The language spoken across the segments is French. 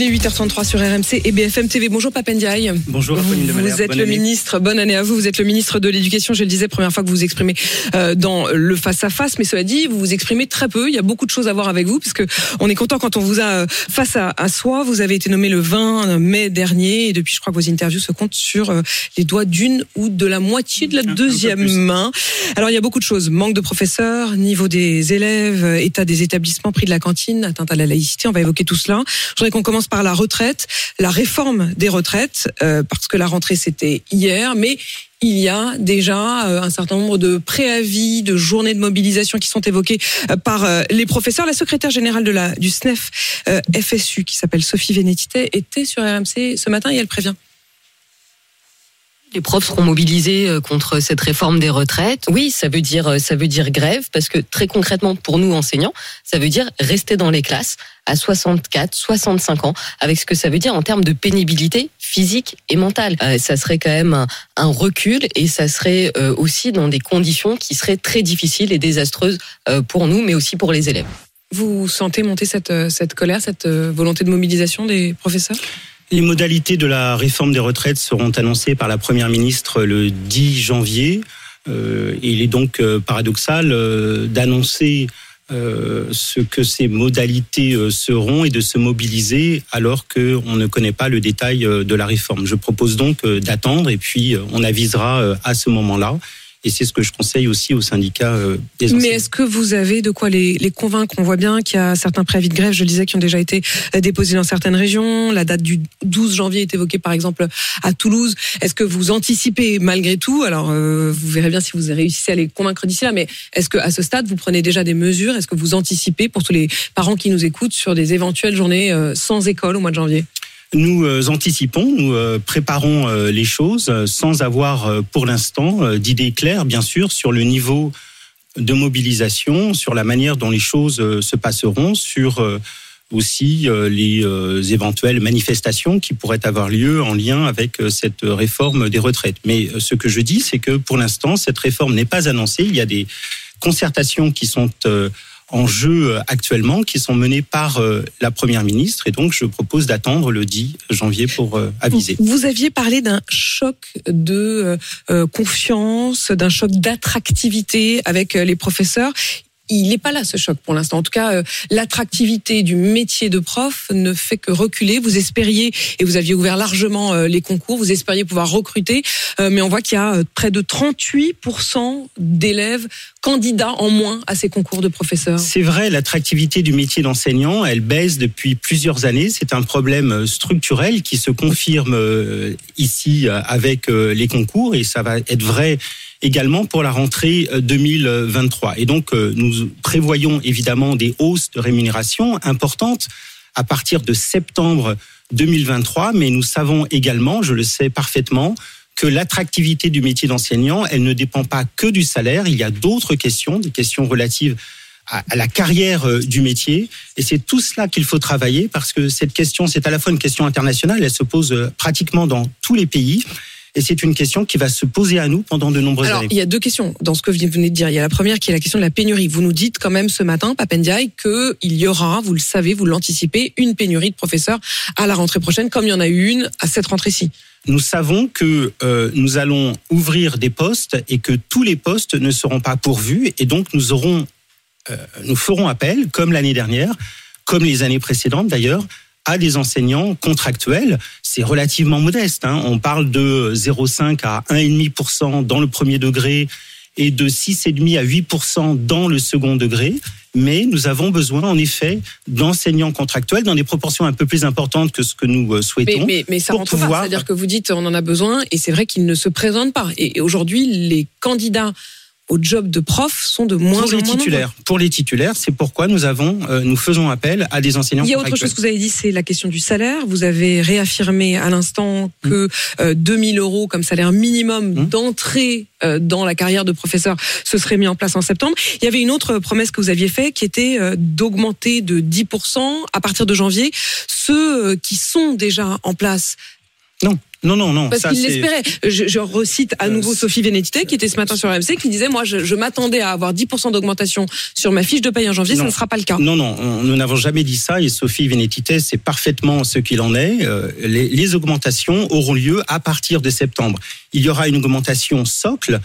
Il est 8h33 sur RMC et BFM TV. Bonjour Papendiaï. Bonjour Vous, Apolline de Malherbe, vous êtes bonne le année. ministre, bonne année à vous, vous êtes le ministre de l'Éducation, je le disais, première fois que vous vous exprimez euh, dans le face-à-face, mais cela dit, vous vous exprimez très peu, il y a beaucoup de choses à voir avec vous, parce que on est content quand on vous a euh, face à, à soi, vous avez été nommé le 20 mai dernier, et depuis je crois que vos interviews se comptent sur euh, les doigts d'une ou de la moitié de la Un- deuxième main. Alors il y a beaucoup de choses, manque de professeurs, niveau des élèves, état des établissements, prix de la cantine, atteinte à la laïcité, on va évoquer tout cela. Je voudrais qu'on commence par la retraite, la réforme des retraites, euh, parce que la rentrée c'était hier, mais il y a déjà euh, un certain nombre de préavis, de journées de mobilisation qui sont évoquées euh, par les professeurs. La secrétaire générale du SNEF FSU, qui s'appelle Sophie Vénétité, était sur RMC ce matin et elle prévient. Les profs seront mobilisés euh, contre cette réforme des retraites. Oui, ça veut dire euh, ça veut dire grève parce que très concrètement pour nous enseignants, ça veut dire rester dans les classes à 64, 65 ans avec ce que ça veut dire en termes de pénibilité physique et mentale. Euh, ça serait quand même un, recul et ça serait aussi dans des conditions qui seraient très difficiles et désastreuses pour nous mais aussi pour les élèves. Vous sentez monter cette, cette colère, cette volonté de mobilisation des professeurs? Les modalités de la réforme des retraites seront annoncées par la Première ministre le 10 janvier. Euh, il est donc euh, paradoxal euh, d'annoncer euh, ce que ces modalités euh, seront et de se mobiliser alors qu'on ne connaît pas le détail de la réforme. Je propose donc d'attendre et puis on avisera à ce moment-là. Et c'est ce que je conseille aussi aux syndicats euh, des Mais est-ce que vous avez de quoi les, les convaincre On voit bien qu'il y a certains préavis de grève, je le disais, qui ont déjà été euh, déposés dans certaines régions. La date du 12 janvier est évoquée par exemple à Toulouse. Est-ce que vous anticipez malgré tout? Alors, euh, vous verrez bien si vous réussissez à les convaincre d'ici là, mais est-ce que à ce stade, vous prenez déjà des mesures? Est-ce que vous anticipez pour tous les parents qui nous écoutent sur des éventuelles journées sans école au mois de janvier? Nous euh, anticipons, nous euh, préparons euh, les choses sans avoir pour l'instant d'idées claires, bien sûr, sur le niveau de mobilisation, sur la manière dont les choses se passeront, sur aussi les éventuelles manifestations qui pourraient avoir lieu en lien avec cette réforme des retraites. Mais ce que je dis, c'est que pour l'instant, cette réforme n'est pas annoncée. Il y a des concertations qui sont en jeu euh, actuellement, qui sont menées par euh, la Première ministre. Et donc, je propose d'attendre le 10 janvier pour euh, aviser. Vous aviez parlé d'un choc de confiance, d'un choc d'attractivité avec les professeurs. Il n'est pas là ce choc pour l'instant. En tout cas, euh, l'attractivité du métier de prof ne fait que reculer. Vous espériez, et vous aviez ouvert largement euh, les concours, vous espériez pouvoir recruter, euh, mais on voit qu'il y a près de 38% d'élèves candidats en moins à ces concours de professeurs. C'est vrai, l'attractivité du métier d'enseignant, elle baisse depuis plusieurs années. C'est un problème structurel qui se confirme ici avec les concours et ça va être vrai également pour la rentrée euh, 2023. Et donc, euh, nous prévoyons évidemment des hausses de rémunération importantes à partir de septembre 2023, mais nous savons également, je le sais parfaitement, que l'attractivité du métier d'enseignant, elle ne dépend pas que du salaire. Il y a d'autres questions, des questions relatives à, la carrière euh, du métier. Et c'est tout cela qu'il faut travailler parce que cette question, c'est à la fois une question internationale, elle se pose euh, pratiquement dans tous les pays. Et c'est une question qui va se poser à nous pendant de nombreuses Alors, années. il y a deux questions dans ce que vous venez de dire. Il y a la première qui est la question de la pénurie. Vous nous dites quand même ce matin, Papendiaï, qu'il y aura, vous le savez, vous l'anticipez, une pénurie de professeurs à la rentrée prochaine, comme il y en a eu une à cette rentrée-ci. Nous savons que euh, nous allons ouvrir des postes et que tous les postes ne seront pas pourvus. Et donc, nous aurons, euh, nous ferons appel, comme l'année dernière, comme les années précédentes d'ailleurs, à des enseignants contractuels. C'est relativement modeste. Hein. On parle de 0,5 à 1,5% dans le premier degré et de 6,5 à 8% dans le second degré. Mais nous avons besoin, en effet, d'enseignants contractuels dans des proportions un peu plus importantes que ce que nous euh, Mais, souhaitons. mais, mais ça pour rentre pas. pouvoir- C'est-à-dire que vous dites on en a besoin et c'est vrai qu'ils ne se présentent pas. Et aujourd'hui, les candidats au job de prof sont de moins pour en les moins titulaires. Pour les titulaires, c'est pourquoi nous avons, euh, nous faisons appel à des enseignants Il y a autre chose que vous avez dit, c'est la question du salaire. Vous avez réaffirmé à l'instant que euh, 2000 euros comme salaire minimum Mmh. d'entrée euh, dans la carrière de professeur, ce serait mis en place en septembre. Il y avait une autre promesse que vous aviez faite qui était euh, d'augmenter de 10% à partir de janvier ceux euh, qui sont déjà en place Non. Non, non, non. Parce qu'il l'espérait. Je, je, recite à nouveau Sophie Vénétité, qui était ce matin sur RMC, qui disait, moi, je, je m'attendais à avoir 10% d'augmentation sur ma fiche de paye en janvier, non. ça ne sera pas le cas. Non, non, nous n'avons jamais dit ça, et Sophie Vénétité sait parfaitement ce qu'il en est. Les, les, augmentations auront lieu à partir de septembre. Il y aura une augmentation socle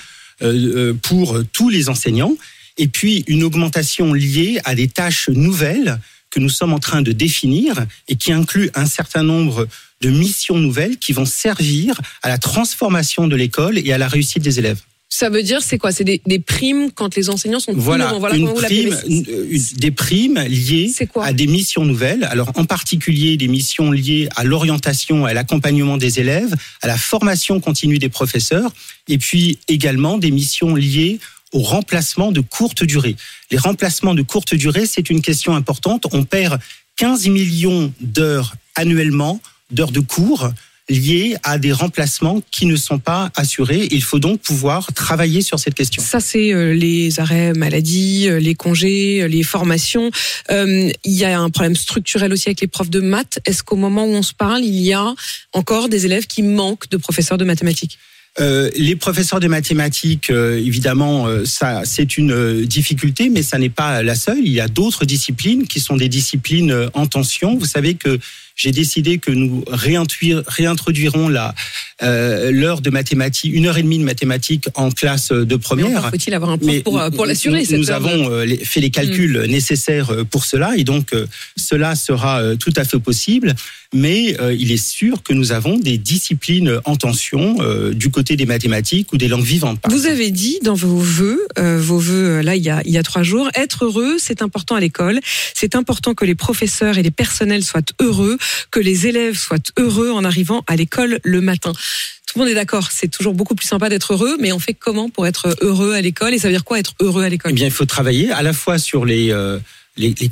pour tous les enseignants, et puis une augmentation liée à des tâches nouvelles que nous sommes en train de définir et qui inclut un certain nombre de missions nouvelles qui vont servir à la transformation de l'école et à la réussite des élèves. Ça veut dire, c'est quoi? C'est des, des, primes quand les enseignants sont voilà, voilà une prime, une, des primes liées à des missions nouvelles. Alors en particulier des missions liées à l'orientation, à l'accompagnement des élèves, à la formation continue des professeurs, et puis également des missions liées au remplacement de courte durée. Les remplacements de courte durée, c'est une question importante. On perd 15 millions d'heures annuellement, d'heures de cours liées à des remplacements qui ne sont pas assurés. Il faut donc pouvoir travailler sur cette question. Ça, c'est euh, les arrêts maladie, euh, les congés, euh, les formations. Il y a un problème structurel aussi avec les profs de maths. Est-ce qu'au moment où on se parle, il y a encore des élèves qui manquent de professeurs de mathématiques? Euh, les professeurs de mathématiques, euh, évidemment, euh, ça c'est une difficulté, mais ça n'est pas la seule. Il y a d'autres disciplines qui sont des disciplines en tension. Vous savez que j'ai décidé que nous réintroduirons la euh, l'heure de mathématiques, une heure et demie de mathématiques en classe de première. Faut-il avoir un prof pour, pour l'assurer Nous, nous avons de... fait les calculs mmh. nécessaires pour cela, et donc cela sera tout à fait possible. Mais euh, il est sûr que nous avons des disciplines en tension euh, du côté des mathématiques ou des langues vivantes. Vous avez dit dans vos vœux, euh, vos vœux là il y a il y a trois jours, être heureux, c'est important à l'école. C'est important que les professeurs et les personnels soient heureux, que les élèves soient heureux en arrivant à l'école le matin. Tout le monde est d'accord, c'est toujours beaucoup plus sympa d'être heureux, mais on fait comment pour être heureux à l'école Et ça veut dire quoi être heureux à l'école? Eh bien, il faut travailler à la fois sur les, euh,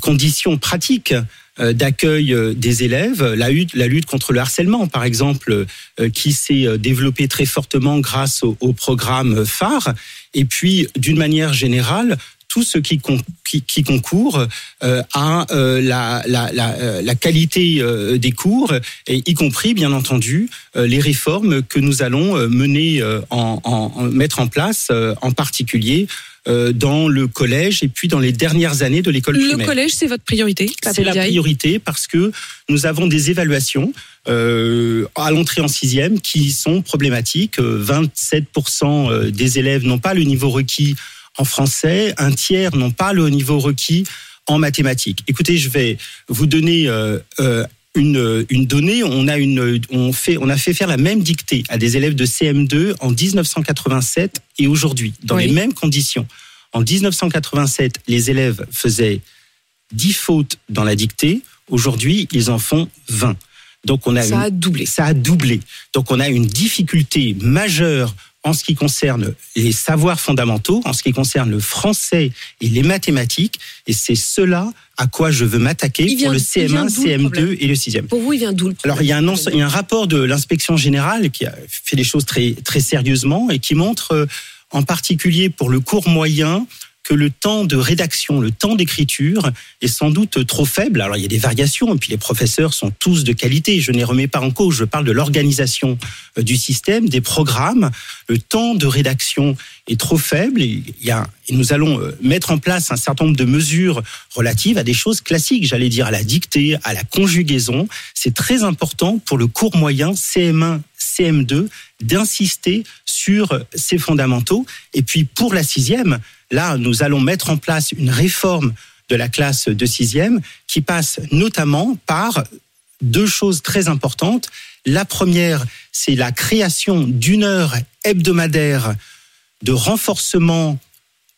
conditions pratiques d'accueil des élèves, la lutte, la lutte contre le harcèlement, par exemple, qui s'est développée très fortement grâce au, au programme phare, et puis d'une manière générale, tout ce qui, con, qui, qui concourt euh, à euh, la, la, la, la, qualité euh, des cours, et y compris, bien entendu, les réformes que nous allons mener, en, en, mettre en place, en particulier dans le collège et puis dans les dernières années de l'école primaire. Le collège, c'est votre priorité C'est la priorité parce que nous avons des évaluations euh, à l'entrée en sixième qui sont problématiques. 27% des élèves n'ont pas le niveau requis en français, un tiers n'ont pas le niveau requis en mathématiques. Écoutez, je vais vous donner euh, euh, une, une donnée. On a, une, on, fait, on a fait faire la même dictée à des élèves de CM2 en 1987 et aujourd'hui, dans oui. les mêmes conditions. En 1987, les élèves faisaient 10 fautes dans la dictée. Aujourd'hui, ils en font 20. Donc on a ça une, a doublé. Ça a doublé. Donc on a une difficulté majeure en ce qui concerne les savoirs fondamentaux, en ce qui concerne le français et les mathématiques, et c'est cela à quoi je veux m'attaquer pour le CM1, CM2 le et le 6e. Pour vous, il vient d'où le Alors, il y, a un, il y a un rapport de l'inspection générale qui a fait les choses très, très sérieusement et qui montre, en particulier pour le cours moyen, le temps de rédaction, le temps d'écriture est sans doute trop faible. Alors il y a des variations, et puis les professeurs sont tous de qualité, je ne les remets pas en cause, je parle de l'organisation du système, des programmes. Le temps de rédaction est trop faible il y a, nous allons mettre en place un certain nombre de mesures relatives à des choses classiques, j'allais dire à la dictée, à la conjugaison. C'est très important pour le cours moyen CM1, CM2 d'insister sur ces fondamentaux. Et puis pour la sixième, Là, nous allons mettre en place une réforme de la classe de sixième qui passe notamment par deux choses très importantes. La première, c'est la création d'une heure hebdomadaire de renforcement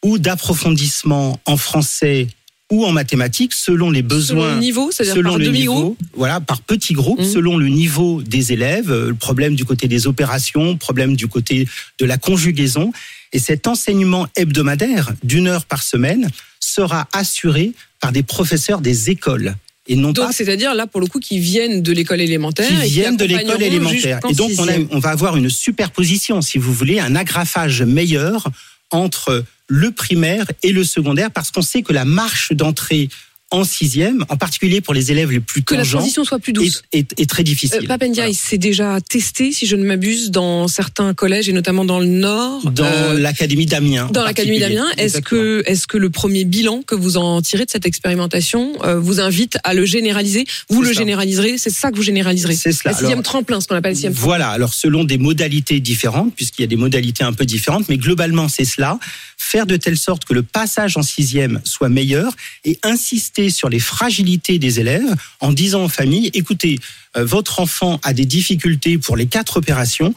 ou d'approfondissement en français ou en mathématiques selon les besoins, selon le niveau, selon par le niveau, voilà, par petits groupes, mmh. selon le niveau des élèves, le problème du côté des opérations, problème du côté de la conjugaison. Et cet enseignement hebdomadaire d'une heure par semaine sera assuré par des professeurs des écoles. Et non donc, c'est-à-dire là, pour le coup, qui viennent de l'école élémentaire. Qui viennent de l'école élémentaire. Et donc, on, a, on va avoir une superposition, si vous voulez, un agrafage meilleur entre le primaire et le secondaire, parce qu'on sait que la marche d'entrée en sixième, en particulier pour les élèves les plus Que la transition soit plus douce. est, est- est très difficile. Euh, Papendiaï, Voilà. c'est déjà testé, si je ne m'abuse, dans certains collèges et notamment dans le Nord. Dans Euh, l'académie d'Amiens. dans l'académie d'Amiens, est-ce que est-ce que le premier bilan que vous en tirez de cette expérimentation euh, vous invite à le généraliser? Vous le ça. généraliserez, c'est ça que vous généraliserez. C'est cela. Le sixième Alors, tremplin, ce qu'on appelle le sixième. Voilà, alors selon des modalités différentes, puisqu'il y a des modalités un peu différentes, mais globalement c'est cela, faire de telle sorte que le passage en sixième soit meilleur et insister sur les fragilités des élèves en disant aux familles, écoutez, euh, votre enfant a des difficultés pour les quatre opérations,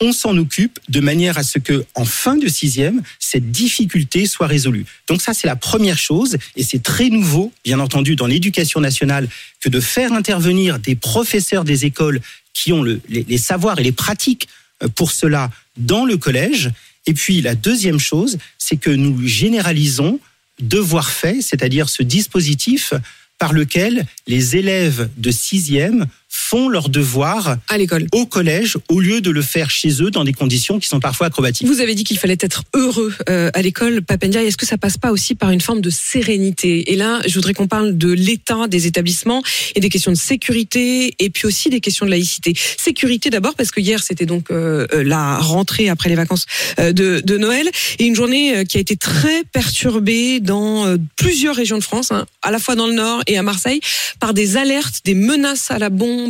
on s'en occupe de manière à ce que, en fin de sixième, cette difficulté soit résolue. Donc ça, c'est la première chose, et c'est très nouveau, bien entendu, dans l'éducation nationale, que de faire intervenir des professeurs des écoles qui ont le- les, les savoirs et les pratiques euh, pour cela dans le collège. Et puis la deuxième chose, c'est que nous généralisons devoir fait, c'est-à-dire ce dispositif par lequel les élèves de sixième font leurs devoirs À l'école. au collège au lieu de le faire chez eux dans des conditions qui sont parfois acrobatiques. Vous avez dit qu'il fallait être heureux euh, à l'école, Papendiaï. Est-ce que ça passe pas aussi par une forme de sérénité? Et là, je voudrais qu'on parle de l'état des établissements et des questions de sécurité et puis aussi des questions de laïcité. Sécurité d'abord parce que hier c'était donc euh, euh, la rentrée après les vacances euh, de, de Noël et une journée qui a été très perturbée dans plusieurs régions de France, hein, à la fois dans le Nord et à Marseille, par des alertes, des menaces à la bombe,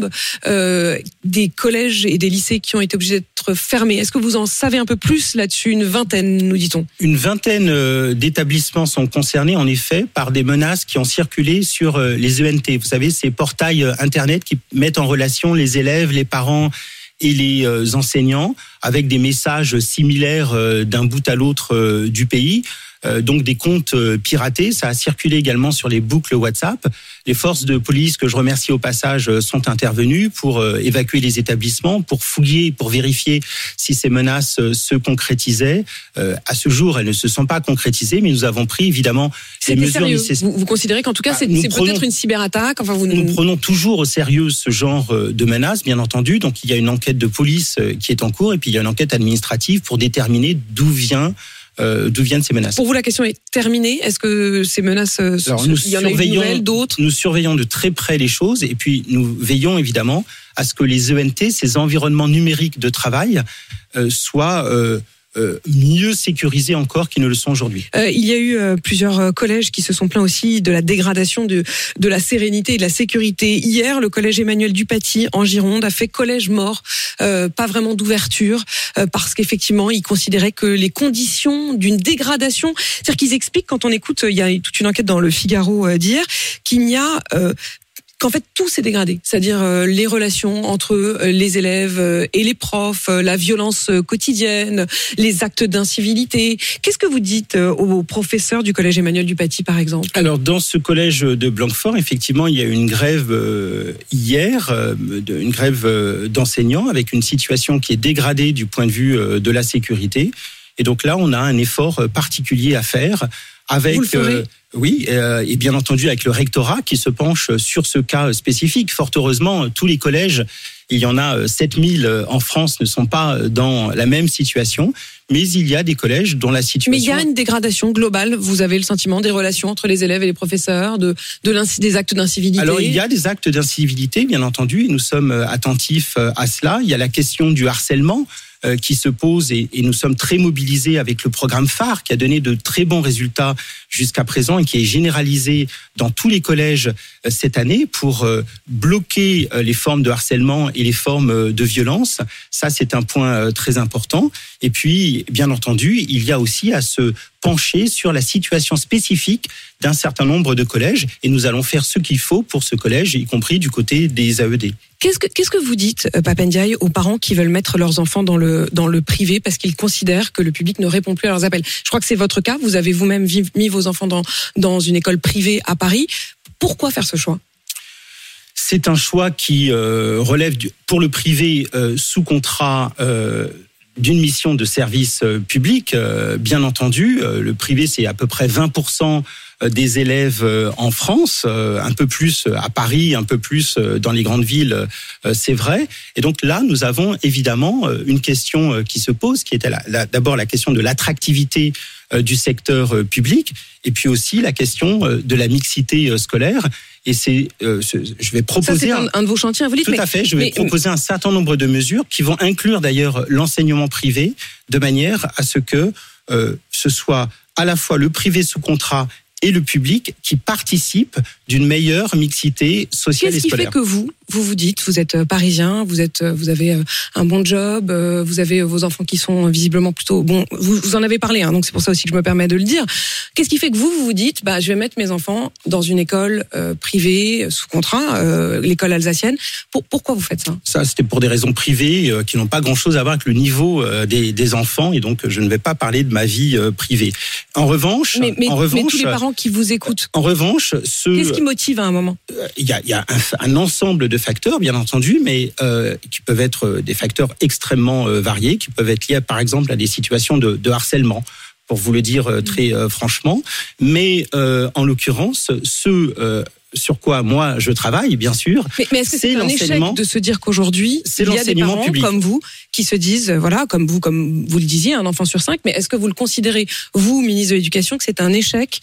euh, des collèges et des lycées qui ont été obligés d'être fermés. Est-ce que vous en savez un peu plus là-dessus Une vingtaine, nous dit-on. Une vingtaine euh, d'établissements sont concernés en effet par des menaces qui ont circulé sur euh, les ENT. Vous savez, ces portails Internet qui mettent en relation les élèves, les parents et les enseignants avec des messages similaires d'un bout à l'autre du pays. Euh, donc des comptes euh, piratés, ça a circulé également sur les boucles WhatsApp. Les forces de police, que je remercie au passage, euh, sont intervenues pour évacuer les établissements, pour fouiller, pour vérifier si ces menaces se concrétisaient. À ce jour, elles ne se sont pas concrétisées, mais nous avons pris évidemment C'était mesures sérieux. nécessaires. Vous, vous considérez qu'en tout cas, Ah, c'est peut-être une cyberattaque. Enfin, vous Nous prenons toujours au sérieux ce genre de menaces, bien entendu. Donc il y a une enquête de police qui est en cours et puis il y a une enquête administrative pour déterminer d'où vient euh, d'où viennent ces menaces. Pour vous, la question est terminée. Est-ce que ces menaces, euh, Alors, sont- nous il y en a d'autres Nous surveillons de très près les choses et puis nous veillons évidemment à ce que les ENT, ces environnements numériques de travail, euh, soient euh, euh, mieux sécurisés encore qu'ils ne le sont aujourd'hui. Euh, il y a eu euh, plusieurs collèges qui se sont plaints aussi de la dégradation de, de la sérénité et de la sécurité. Hier, le collège Emmanuel Dupaty en Gironde a fait collège mort, pas vraiment d'ouverture, parce qu'effectivement, ils considéraient que les conditions d'une dégradation, c'est-à-dire qu'ils expliquent quand on écoute, il y a toute une enquête dans le Figaro d'hier, qu'il n'y a qu'en fait tout s'est dégradé, c'est-à-dire euh, les relations entre euh, les élèves euh, et les profs, la violence quotidienne, les actes d'incivilité. Qu'est-ce que vous dites aux professeurs du collège Emmanuel Dupaty par exemple? Alors dans ce collège de Blanquefort, effectivement, il y a eu une grève hier, une grève d'enseignants avec une situation qui est dégradée du point de vue de la sécurité. Et donc là, on a un effort particulier à faire avec Vous le oui, euh, et bien entendu avec le rectorat qui se penche sur ce cas spécifique. Fort heureusement, tous les collèges, il y en a euh, 7000 euh, en France, ne sont pas euh, dans la même situation, mais il y a des collèges dont la situation Mais il y a une dégradation globale, vous avez le sentiment, des relations entre les élèves et les professeurs, de, des actes d'incivilité? Alors il y a des actes d'incivilité, bien entendu, et nous sommes euh, attentifs euh, à cela. Il y a la question du harcèlement euh, qui se pose et, nous sommes très mobilisés avec le programme phare qui a donné de très bons résultats jusqu'à présent et qui est généralisé dans tous les collèges euh, cette année pour euh, bloquer euh, les formes de harcèlement et les formes euh, de violence. Ça, c'est un point euh, très important. Et puis, bien entendu, il y a aussi à se pencher sur la situation spécifique d'un certain nombre de collèges et nous allons faire ce qu'il faut pour ce collège, y compris du côté des AED. Qu'est-ce que, qu'est-ce que vous dites, euh, Papendiaï, aux parents qui veulent mettre leurs enfants dans le, dans le privé parce qu'ils considèrent que le public ne répond plus à leurs appels? Je crois que c'est votre cas. Vous avez vous-même mis vos enfants dans, dans une école privée à Paris. Pourquoi faire ce choix? C'est un choix qui euh, relève du, pour le privé euh, sous contrat euh, d'une mission de service public, bien entendu. Le privé, c'est à peu près 20% des élèves en France, un peu plus à Paris, un peu plus dans les grandes villes, c'est vrai. Et donc là, nous avons évidemment une question qui se pose, qui était d'abord la question de l'attractivité du secteur public, et puis aussi la question de la mixité scolaire. Et c'est, je vais proposer Ça, un, un, de vos chantiers. Tout à fait. Je vais proposer un certain nombre de mesures qui vont inclure d'ailleurs l'enseignement privé, de manière à ce que euh, ce soit à la fois le privé sous contrat et le public qui participent d'une meilleure mixité sociale et scolaire. Qu'est-ce qui fait que vous, vous vous dites, vous êtes euh, parisien, vous êtes, euh, vous avez euh, un bon job, vous avez vos enfants qui sont visiblement plutôt bon. Vous, vous en avez parlé, hein, donc c'est pour ça aussi que je me permets de le dire. Qu'est-ce qui fait que vous, vous vous dites, bah, je vais mettre mes enfants dans une école privée sous contrat, l'école alsacienne? Pour, pourquoi vous faites ça? Ça, c'était pour des raisons privées qui n'ont pas grand-chose à voir avec le niveau des, des, enfants, et donc je ne vais pas parler de ma vie privée. En revanche, mais, mais, en revanche, mais tous les parents qui vous écoutent. En revanche, ce qu'est-ce qui motive à un moment? Il y a, y a un, un ensemble de facteurs, bien entendu, mais euh, qui peuvent être des facteurs extrêmement euh, variés, qui peuvent être liés, par exemple, à des situations de, de harcèlement pour vous le dire euh, très euh, franchement. Mais euh, en l'occurrence, ce sur quoi moi je travaille, bien sûr. Mais, mais est-ce que c'est un échec de se dire qu'aujourd'hui il y a des parents public. comme vous qui se disent, voilà, comme vous, comme vous le disiez, un enfant sur cinq. Mais est-ce que vous le considérez, vous, ministre de l'Éducation, que c'est un échec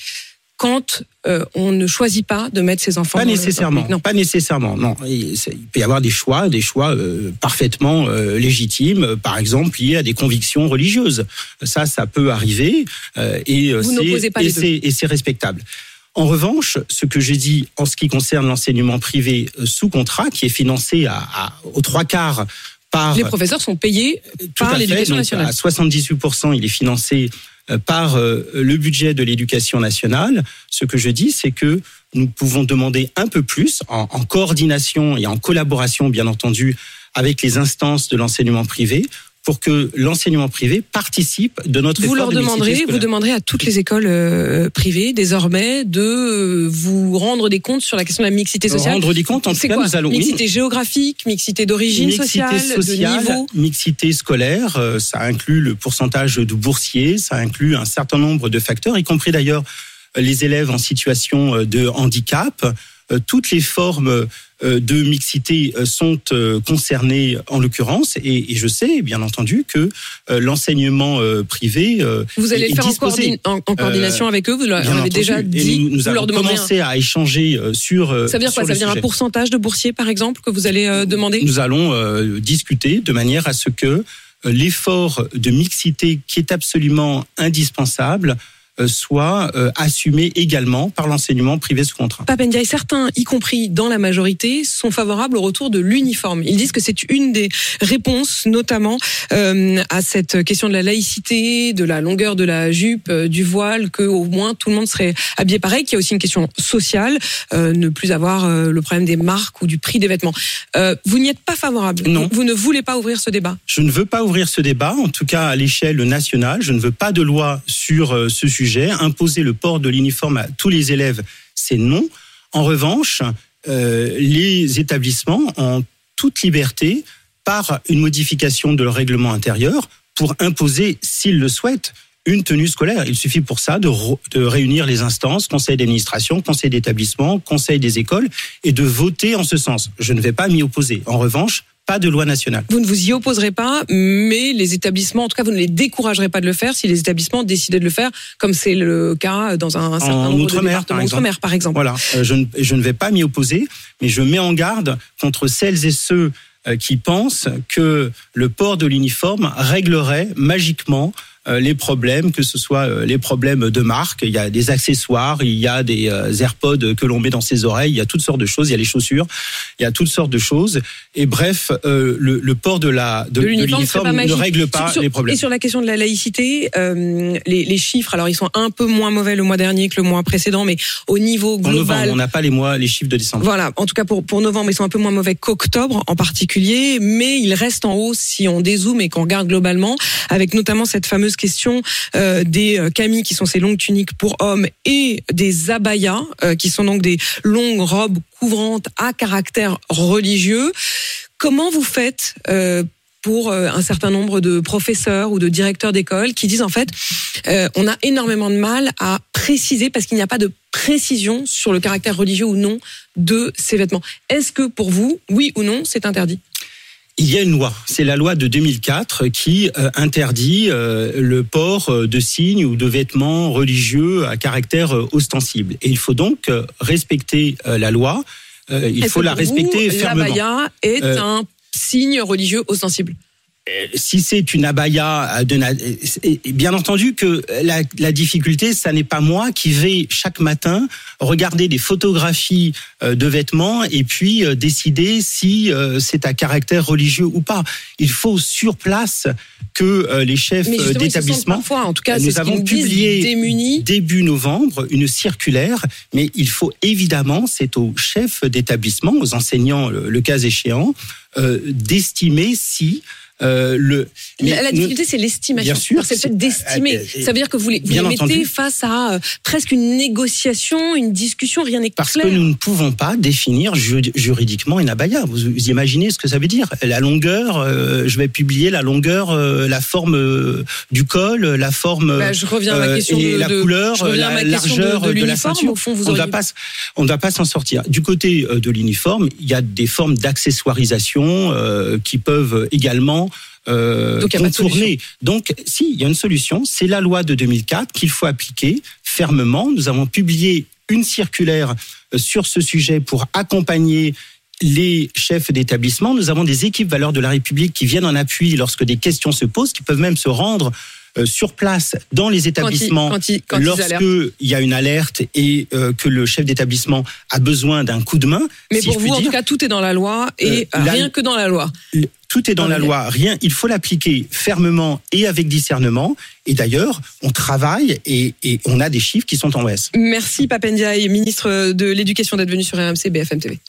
quand euh, on ne choisit pas de mettre ses enfants pas dans nécessairement. non. pas nécessairement non. Il, peut y avoir des choix des choix euh, parfaitement euh, légitimes par exemple liés à des convictions religieuses. Ça ça peut arriver et c'est c'est respectable. En revanche, ce que j'ai dit en ce qui concerne l'enseignement privé sous contrat, qui est financé à, à aux trois quarts par les professeurs sont payés par l'éducation nationale. À 78%, il est financé par le budget de l'éducation nationale. Ce que je dis, c'est que nous pouvons demander un peu plus, en, en, coordination et en collaboration, bien entendu, avec les instances de l'enseignement privé, pour que l'enseignement privé participe de notre vous effort leur de demanderez, vous demanderez à toutes les écoles euh, privées désormais de euh, vous rendre des comptes sur la question de la mixité sociale. Rendre des comptes, en tout cas, nous allons mixité géographique, mixité d'origine sociale, sociale, de niveau, mixité scolaire. Euh, ça inclut le pourcentage de boursiers, ça inclut un certain nombre de facteurs, y compris d'ailleurs les élèves en situation de handicap. Toutes les formes de mixité sont concernées en l'occurrence. Et, et, je sais bien entendu que l'enseignement privé vous allez le faire en, coordin en, en, coordination euh, avec eux vous leur avez déjà dit nous, nous vous avons leur demandez commencé à échanger sur ça veut dire quoi? Ça veut dire un pourcentage de boursiers par exemple que vous allez euh, demander? Nous allons euh, discuter de manière à ce que l'effort de mixité qui est absolument indispensable soit euh, assumé également par l'enseignement privé sous contrat. Papendiaï, certains, y compris dans la majorité, sont favorables au retour de l'uniforme. Ils disent que c'est une des réponses, notamment euh, à cette question de la laïcité, de la longueur de la jupe, euh, du voile, que au moins tout le monde serait habillé pareil. Qu'il y a aussi une question sociale, euh, ne plus avoir euh, le problème des marques ou du prix des vêtements. Euh, vous n'y êtes pas favorable. Non. Vous, ne voulez pas ouvrir ce débat. Je ne veux pas ouvrir ce débat, en tout cas à l'échelle nationale. Je ne veux pas de loi sur euh, ce sujet. Imposer le port de l'uniforme à tous les élèves, c'est non. En revanche, euh, les établissements ont toute liberté, par une modification de leur règlement intérieur, pour imposer, s'ils le souhaitent, une tenue scolaire. Il suffit pour ça de, de réunir les instances, conseil d'administration, conseil d'établissement, conseil des écoles, et de voter en ce sens. Je ne vais pas m'y opposer. En revanche, pas de loi nationale. Vous ne vous y opposerez pas, mais les établissements, en tout cas, vous ne les découragerez pas de le faire si les établissements décidaient de le faire, comme c'est le cas dans un, un certain en nombre outre-mer, de départements outre-mer, par exemple. Voilà, euh, je, ne, je ne vais pas m'y opposer, mais je mets en garde contre celles et ceux euh, qui pensent que le port de l'uniforme réglerait magiquement les problèmes, que ce soit les problèmes de marque, il y a des accessoires, il y a des AirPods que l'on met dans ses oreilles, il y a toutes sortes de choses, il y a les chaussures, il y a toutes sortes de choses. Et bref, euh, le, le, port de la de, de l'uniforme ne règle pas sur, les problèmes. Et sur la question de la laïcité, euh, les, les, chiffres, alors ils sont un peu moins mauvais le mois dernier que le mois précédent, mais au niveau global, en novembre, on n'a pas les mois, les chiffres de décembre. Voilà, en tout cas pour pour novembre, ils sont un peu moins mauvais qu'octobre en particulier, mais ils restent en hausse si on dézoome et qu'on regarde globalement, avec notamment cette fameuse question euh, des camis qui sont ces longues tuniques pour hommes et des abayas euh, qui sont donc des longues robes couvrantes à caractère religieux. Comment vous faites euh, pour un certain nombre de professeurs ou de directeurs d'école qui disent en fait euh, on a énormément de mal à préciser parce qu'il n'y a pas de précision sur le caractère religieux ou non de ces vêtements. Est-ce que pour vous, oui ou non, c'est interdit? Il y a une loi, c'est la loi de 2004 qui euh, interdit euh, le port euh, de signes ou de vêtements religieux à caractère ostensible. Et il faut donc respecter la loi. il faut la respecter vous, fermement. L'abaya est un signe religieux ostensible? Euh, si c'est une abaya, de, bien entendu que la, la difficulté, ça n'est pas moi qui vais chaque matin regarder des photographies euh, de vêtements et puis euh, décider si c'est à caractère religieux ou pas. Il faut sur place que les chefs d'établissement. En tout cas, nous avons publié début novembre une circulaire, mais il faut évidemment, c'est aux chefs d'établissement, aux enseignants, le, cas échéant, d'estimer si euh, le, la, difficulté, c'est l'estimation. Bien sûr. C'est le fait d'estimer. Euh, euh, Ça veut dire que vous les, vous les mettez face à presque une négociation, une discussion, rien n'est clair. Parce que nous ne pouvons pas définir juridiquement une abaya. Vous, imaginez ce que ça veut dire La longueur, je vais publier la longueur, la forme du col, la forme bah, je reviens à ma question et de, la couleur, la largeur de, la ceinture. Au fond, vous on ne va pas s'en sortir. Du côté de l'uniforme, il y a des formes d'accessoirisation qui peuvent également euh, Donc, Donc, si, il y a une solution. C'est la loi de 2004 qu'il faut appliquer fermement. Nous avons publié une circulaire euh, sur ce sujet pour accompagner les chefs d'établissement. Nous avons des équipes valeurs de la République qui viennent en appui lorsque des questions se posent, qui peuvent même se rendre sur place dans les établissements lorsque il y a une alerte et euh, que le chef d'établissement a besoin d'un coup de main. Mais pour vous, en tout cas, tout est dans la loi et rien que dans la loi. Tout est dans la loi, rien. Il faut l'appliquer fermement et avec discernement. Et d'ailleurs, on travaille et, et, on a des chiffres qui sont en baisse. Merci Papendiaï, ministre de l'Éducation, d'être venu sur RMC BFM TV.